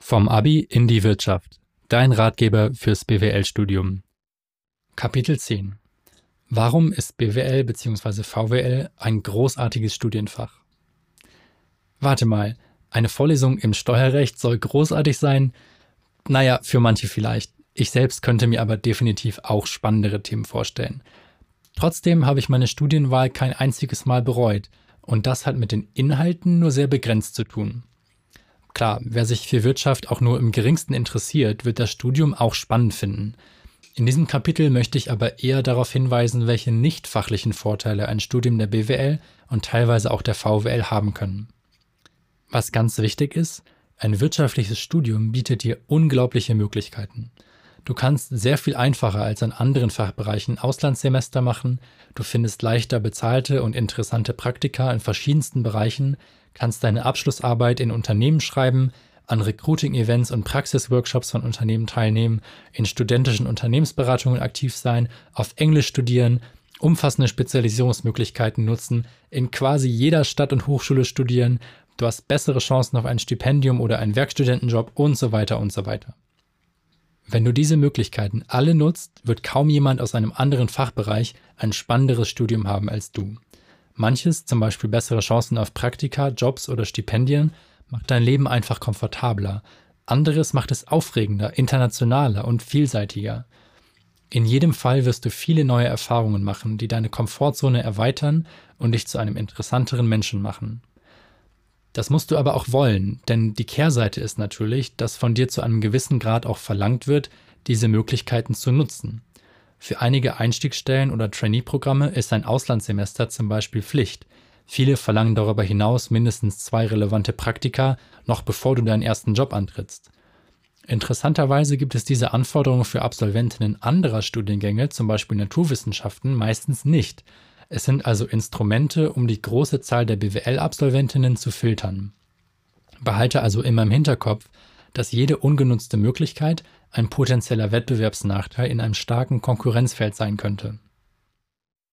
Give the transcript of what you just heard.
Vom Abi in die Wirtschaft. Dein Ratgeber fürs BWL-Studium. Kapitel 10. Warum ist BWL bzw. VWL ein großartiges Studienfach? Warte mal, eine Vorlesung im Steuerrecht soll großartig sein? Naja, für manche vielleicht. Ich selbst könnte mir aber definitiv auch spannendere Themen vorstellen. Trotzdem habe ich meine Studienwahl kein einziges Mal bereut und das hat mit den Inhalten nur sehr begrenzt zu tun. Klar, wer sich für Wirtschaft auch nur im geringsten interessiert, wird das Studium auch spannend finden. In diesem Kapitel möchte ich aber eher darauf hinweisen, welche nicht fachlichen Vorteile ein Studium der BWL und teilweise auch der VWL haben können. Was ganz wichtig ist, ein wirtschaftliches Studium bietet dir unglaubliche Möglichkeiten. Du kannst sehr viel einfacher als an anderen Fachbereichen Auslandssemester machen, du findest leichter bezahlte und interessante Praktika in verschiedensten Bereichen, kannst deine Abschlussarbeit in Unternehmen schreiben, an Recruiting-Events und Praxisworkshops von Unternehmen teilnehmen, in studentischen Unternehmensberatungen aktiv sein, auf Englisch studieren, umfassende Spezialisierungsmöglichkeiten nutzen, in quasi jeder Stadt und Hochschule studieren, du hast bessere Chancen auf ein Stipendium oder einen Werkstudentenjob und so weiter und so weiter. Wenn du diese Möglichkeiten alle nutzt, wird kaum jemand aus einem anderen Fachbereich ein spannenderes Studium haben als du. Manches, zum Beispiel bessere Chancen auf Praktika, Jobs oder Stipendien, macht dein Leben einfach komfortabler. Anderes macht es aufregender, internationaler und vielseitiger. In jedem Fall wirst du viele neue Erfahrungen machen, die deine Komfortzone erweitern und dich zu einem interessanteren Menschen machen. Das musst du aber auch wollen, denn die Kehrseite ist natürlich, dass von dir zu einem gewissen Grad auch verlangt wird, diese Möglichkeiten zu nutzen. Für einige Einstiegsstellen oder Trainee-Programme ist ein Auslandssemester zum Beispiel Pflicht. Viele verlangen darüber hinaus mindestens zwei relevante Praktika, noch bevor du deinen ersten Job antrittst. Interessanterweise gibt es diese Anforderungen für Absolventinnen anderer Studiengänge, zum Beispiel Naturwissenschaften, meistens nicht. Es sind also Instrumente, um die große Zahl der BWL-Absolventinnen zu filtern. Behalte also immer im Hinterkopf, dass jede ungenutzte Möglichkeit ein potenzieller Wettbewerbsnachteil in einem starken Konkurrenzfeld sein könnte.